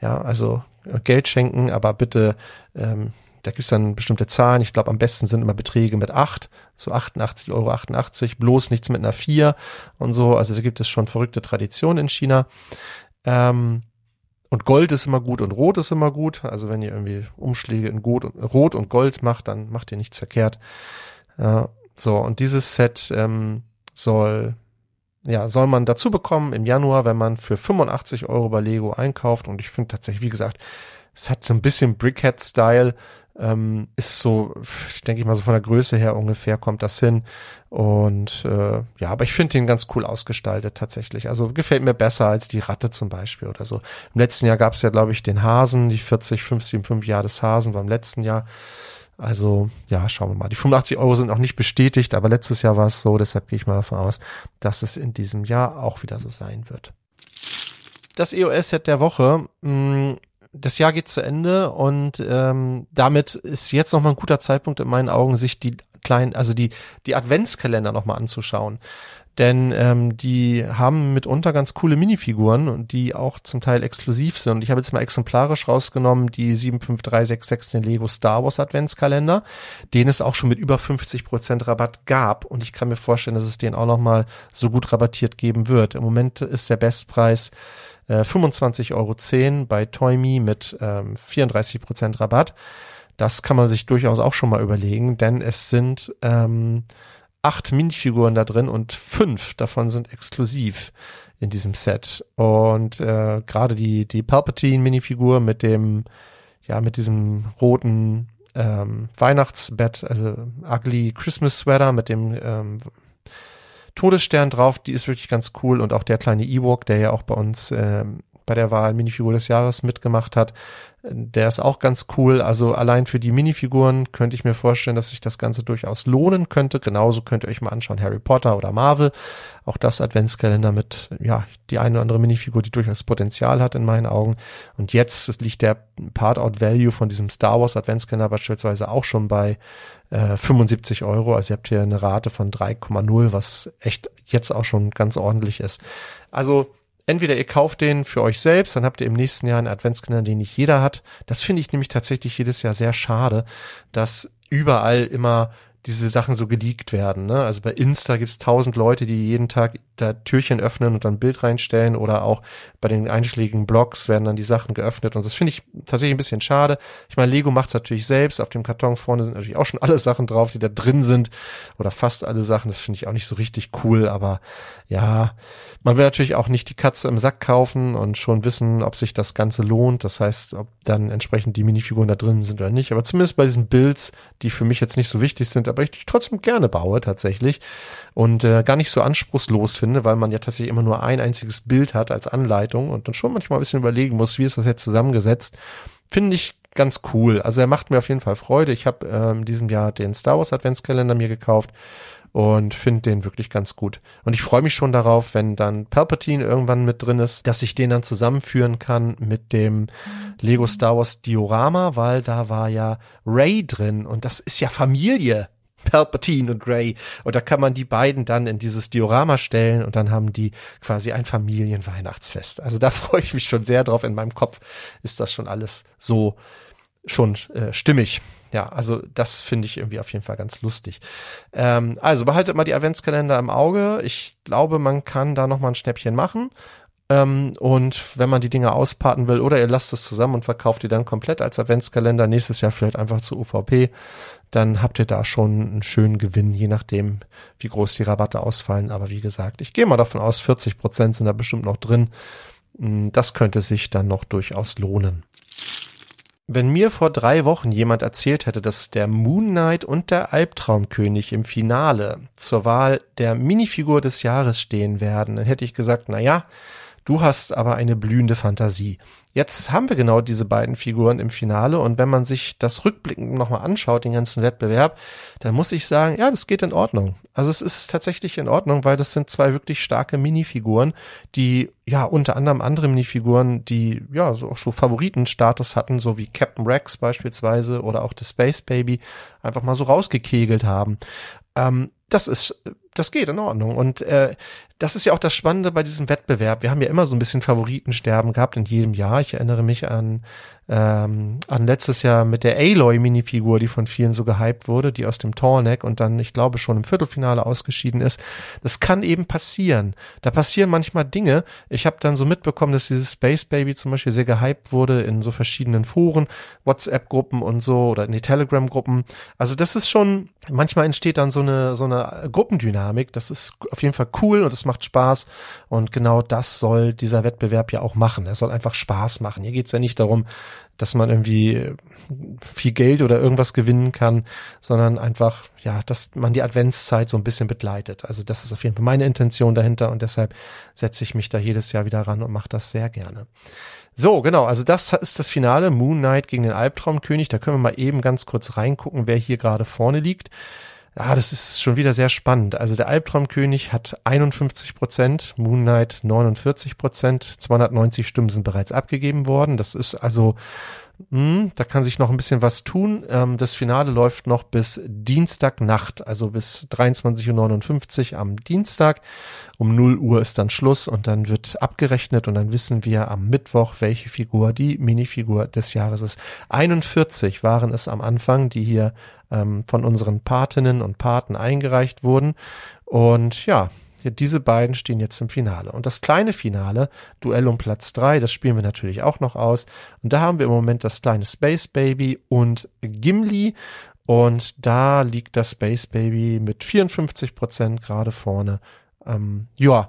C: Ja, also Geld schenken, aber bitte ähm, da gibt's dann bestimmte Zahlen. Ich glaube, am besten sind immer Beträge mit acht, so 88 Euro 88, bloß nichts mit einer vier und so. Also da gibt es schon verrückte Traditionen in China. Ähm, und Gold ist immer gut und Rot ist immer gut. Also wenn ihr irgendwie Umschläge in Rot und, Rot und Gold macht, dann macht ihr nichts verkehrt. Äh, so, und dieses Set ähm, soll ja, soll man dazu bekommen im Januar, wenn man für 85 Euro bei Lego einkauft. Und ich finde tatsächlich, wie gesagt, es hat so ein bisschen Brickhead-Style. Ähm, ist so, denke ich mal, so von der Größe her ungefähr kommt das hin. Und äh, ja, aber ich finde den ganz cool ausgestaltet tatsächlich. Also gefällt mir besser als die Ratte zum Beispiel oder so. Im letzten Jahr gab es ja, glaube ich, den Hasen, die 40, 50, 5 Jahre des Hasen war im letzten Jahr. Also ja, schauen wir mal. Die 85 Euro sind noch nicht bestätigt, aber letztes Jahr war es so, deshalb gehe ich mal davon aus, dass es in diesem Jahr auch wieder so sein wird. Das EOS-Set der Woche mh, mm, das Jahr geht zu Ende und ähm, damit ist jetzt nochmal ein guter Zeitpunkt in meinen Augen, sich die kleinen, also die, die Adventskalender nochmal anzuschauen. Denn ähm, die haben mitunter ganz coole Minifiguren und die auch zum Teil exklusiv sind. Ich habe jetzt mal exemplarisch rausgenommen die 75366 den Lego Star Wars Adventskalender, den es auch schon mit über 50 Prozent Rabatt gab. Und ich kann mir vorstellen, dass es den auch nochmal so gut rabattiert geben wird. Im Moment ist der Bestpreis 25,10 äh, Euro bei Toyme mit ähm, 34% Rabatt. Das kann man sich durchaus auch schon mal überlegen, denn es sind ähm, acht Minifiguren da drin und fünf davon sind exklusiv in diesem Set. Und äh, gerade die, die Palpatine-Minifigur mit dem, ja, mit diesem roten ähm, Weihnachtsbett, also Ugly Christmas Sweater mit dem ähm, Todesstern drauf, die ist wirklich ganz cool. Und auch der kleine Ewok, der ja auch bei uns ähm, bei der Wahl Minifigur des Jahres mitgemacht hat, der ist auch ganz cool. Also allein für die Minifiguren könnte ich mir vorstellen, dass sich das Ganze durchaus lohnen könnte. Genauso könnt ihr euch mal anschauen, Harry Potter oder Marvel. Auch das Adventskalender mit, ja, die eine oder andere Minifigur, die durchaus Potenzial hat in meinen Augen. Und jetzt liegt der Part-Out-Value von diesem Star Wars Adventskalender beispielsweise auch schon bei äh, 75 Euro. Also ihr habt hier eine Rate von 3,0, was echt jetzt auch schon ganz ordentlich ist. Also entweder ihr kauft den für euch selbst, dann habt ihr im nächsten Jahr einen Adventskalender, den nicht jeder hat. Das finde ich nämlich tatsächlich jedes Jahr sehr schade, dass überall immer diese Sachen so geleakt werden. Ne? Also bei Insta gibt's tausend Leute, die jeden Tag da Türchen öffnen und dann ein Bild reinstellen oder auch bei den einschlägigen Blogs werden dann die Sachen geöffnet und das finde ich tatsächlich ein bisschen schade. Ich meine, Lego macht's natürlich selbst. Auf dem Karton vorne sind natürlich auch schon alle Sachen drauf, die da drin sind oder fast alle Sachen. Das finde ich auch nicht so richtig cool, aber ja, man will natürlich auch nicht die Katze im Sack kaufen und schon wissen, ob sich das Ganze lohnt. Das heißt, ob dann entsprechend die Minifiguren da drin sind oder nicht. Aber zumindest bei diesen Builds, die für mich jetzt nicht so wichtig sind, aber ich trotzdem gerne baue tatsächlich und äh, gar nicht so anspruchslos finde, weil man ja tatsächlich immer nur ein einziges Bild hat als Anleitung und dann schon manchmal ein bisschen überlegen muss, wie ist das jetzt zusammengesetzt. Finde ich ganz cool. Also er macht mir auf jeden Fall Freude. Ich habe ähm, diesem Jahr den Star Wars Adventskalender mir gekauft und finde den wirklich ganz gut. Und ich freue mich schon darauf, wenn dann Palpatine irgendwann mit drin ist, dass ich den dann zusammenführen kann mit dem Lego Star Wars Diorama, weil da war ja Ray drin und das ist ja Familie. Palpatine und Ray. Und da kann man die beiden dann in dieses Diorama stellen und dann haben die quasi ein Familienweihnachtsfest. Also da freue ich mich schon sehr drauf. In meinem Kopf ist das schon alles so schon äh, stimmig. Ja, also das finde ich irgendwie auf jeden Fall ganz lustig. Ähm, also behaltet mal die Adventskalender im Auge. Ich glaube, man kann da noch mal ein Schnäppchen machen. Ähm, und wenn man die Dinge ausparten will, oder ihr lasst es zusammen und verkauft die dann komplett als Adventskalender, nächstes Jahr vielleicht einfach zu UVP, dann habt ihr da schon einen schönen Gewinn, je nachdem, wie groß die Rabatte ausfallen. Aber wie gesagt, ich gehe mal davon aus, 40 Prozent sind da bestimmt noch drin. Hm, das könnte sich dann noch durchaus lohnen. Wenn mir vor drei Wochen jemand erzählt hätte, dass der Moon Knight und der Albtraumkönig im Finale zur Wahl der Minifigur des Jahres stehen werden, dann hätte ich gesagt, na ja, Du hast aber eine blühende Fantasie. Jetzt haben wir genau diese beiden Figuren im Finale und wenn man sich das rückblickend nochmal anschaut, den ganzen Wettbewerb, dann muss ich sagen, ja, das geht in Ordnung. Also es ist tatsächlich in Ordnung, weil das sind zwei wirklich starke Minifiguren, die ja unter anderem andere Minifiguren, die ja so auch so Favoritenstatus hatten, so wie Captain Rex beispielsweise oder auch The Space Baby, einfach mal so rausgekegelt haben. Ähm, das ist das geht in Ordnung. Und äh, das ist ja auch das Spannende bei diesem Wettbewerb. Wir haben ja immer so ein bisschen Favoritensterben gehabt in jedem Jahr. Ich erinnere mich an ähm, an letztes Jahr mit der Aloy-Minifigur, die von vielen so gehypt wurde, die aus dem Torneck und dann, ich glaube, schon im Viertelfinale ausgeschieden ist. Das kann eben passieren. Da passieren manchmal Dinge. Ich habe dann so mitbekommen, dass dieses Space Baby zum Beispiel sehr gehypt wurde in so verschiedenen Foren, WhatsApp-Gruppen und so oder in die Telegram-Gruppen. Also das ist schon, manchmal entsteht dann so eine, so eine Gruppendynamik. Das ist auf jeden Fall cool und es macht Spaß. Und genau das soll dieser Wettbewerb ja auch machen. Er soll einfach Spaß machen. Hier geht's ja nicht darum, dass man irgendwie viel Geld oder irgendwas gewinnen kann, sondern einfach, ja, dass man die Adventszeit so ein bisschen begleitet. Also das ist auf jeden Fall meine Intention dahinter und deshalb setze ich mich da jedes Jahr wieder ran und mache das sehr gerne. So, genau, also das ist das Finale, Moon Knight gegen den Albtraumkönig. Da können wir mal eben ganz kurz reingucken, wer hier gerade vorne liegt. Ja, das ist schon wieder sehr spannend. Also der Albtraumkönig hat 51 Prozent, Moon Knight 49 Prozent, 290 Stimmen sind bereits abgegeben worden. Das ist also, mh, hm, da kann sich noch ein bisschen was tun. Ähm, das Finale läuft noch bis Dienstagnacht, also bis 23.59 Uhr am Dienstag. Um 0 Uhr ist dann Schluss und dann wird abgerechnet und dann wissen wir am Mittwoch, welche Figur die Minifigur des Jahres ist. 41 waren es am Anfang, die hier ähm, von unseren Patinnen und Paten eingereicht wurden. Und ja, diese beiden stehen jetzt im Finale. Und das kleine Finale, Duell um Platz drei, das spielen wir natürlich auch noch aus. Und da haben wir im Moment das kleine Space Baby und Gimli. Und da liegt das Space Baby mit 54 Prozent gerade vorne. Ähm, ja,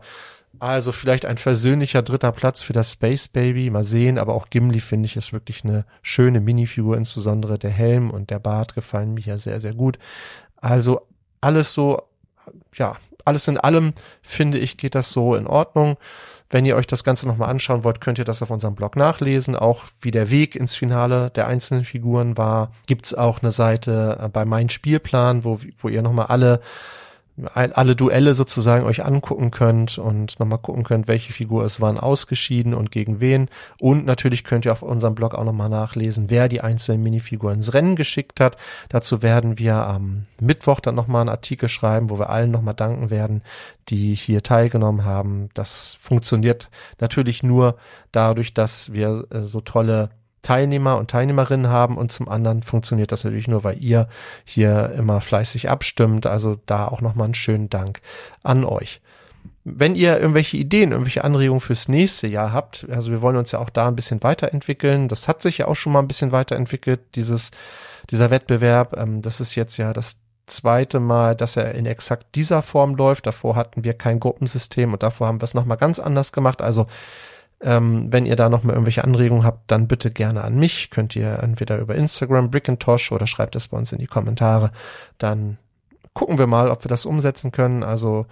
C: also vielleicht ein versöhnlicher dritter Platz für das Space Baby. Mal sehen, aber auch Gimli finde ich ist wirklich eine schöne Minifigur, insbesondere der Helm und der Bart gefallen mir ja sehr, sehr gut. Also alles so, ja, alles in allem finde ich geht das so in Ordnung. Wenn ihr euch das Ganze nochmal anschauen wollt, könnt ihr das auf unserem Blog nachlesen. Auch wie der Weg ins Finale der einzelnen Figuren war, gibt's auch eine Seite bei Mein Spielplan, wo, wo ihr nochmal alle alle Duelle sozusagen euch angucken könnt und nochmal gucken könnt, welche Figur es waren ausgeschieden und gegen wen. Und natürlich könnt ihr auf unserem Blog auch nochmal nachlesen, wer die einzelnen Minifiguren ins Rennen geschickt hat. Dazu werden wir am Mittwoch dann nochmal einen Artikel schreiben, wo wir allen nochmal danken werden, die hier teilgenommen haben. Das funktioniert natürlich nur dadurch, dass wir äh, so tolle Teilnehmer und Teilnehmerinnen haben und zum anderen funktioniert das natürlich nur, weil ihr hier immer fleißig abstimmt. Also da auch nochmal einen schönen Dank an euch. Wenn ihr irgendwelche Ideen, irgendwelche Anregungen fürs nächste Jahr habt, also wir wollen uns ja auch da ein bisschen weiterentwickeln. Das hat sich ja auch schon mal ein bisschen weiterentwickelt, dieses, dieser Wettbewerb. Ähm, das ist jetzt ja das zweite Mal, dass er in exakt dieser Form läuft. Davor hatten wir kein Gruppensystem und davor haben wir es nochmal ganz anders gemacht. Also ähm, wenn ihr da noch mal irgendwelche Anregungen habt, dann bitte gerne an mich. Könnt ihr entweder über Instagram Brickintosh oder schreibt es bei uns in die Kommentare. Dann gucken wir mal, ob wir das umsetzen können. Also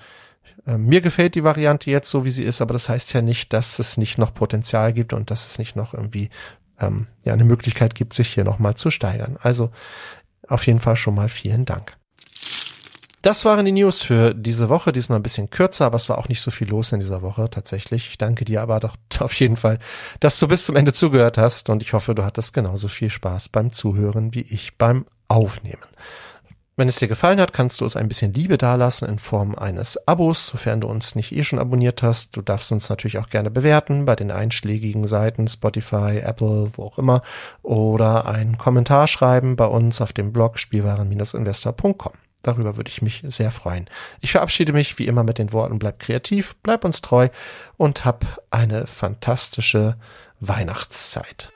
C: äh, mir gefällt die Variante jetzt so, wie sie ist, aber das heißt ja nicht, dass es nicht noch Potenzial gibt und dass es nicht noch irgendwie ähm, ja eine Möglichkeit gibt, sich hier noch mal zu steigern. Also auf jeden Fall schon mal vielen Dank. Das waren die News für diese Woche. Diesmal ein bisschen kürzer, aber es war auch nicht so viel los in dieser Woche tatsächlich. Ich danke dir aber doch auf jeden Fall, dass du bis zum Ende zugehört hast und ich hoffe, du hattest genauso viel Spaß beim Zuhören wie ich beim Aufnehmen. Wenn es dir gefallen hat, kannst du uns ein bisschen Liebe dalassen in Form eines Abos, sofern du uns nicht eh schon abonniert hast. Du darfst uns natürlich auch gerne bewerten bei den einschlägigen Seiten Spotify, Apple, wo auch immer, oder einen Kommentar schreiben bei uns auf dem Blog spielwaren-investor.com. Darüber würde ich mich sehr freuen. Ich verabschiede mich wie immer mit den Worten, bleib kreativ, bleib uns treu und hab eine fantastische Weihnachtszeit.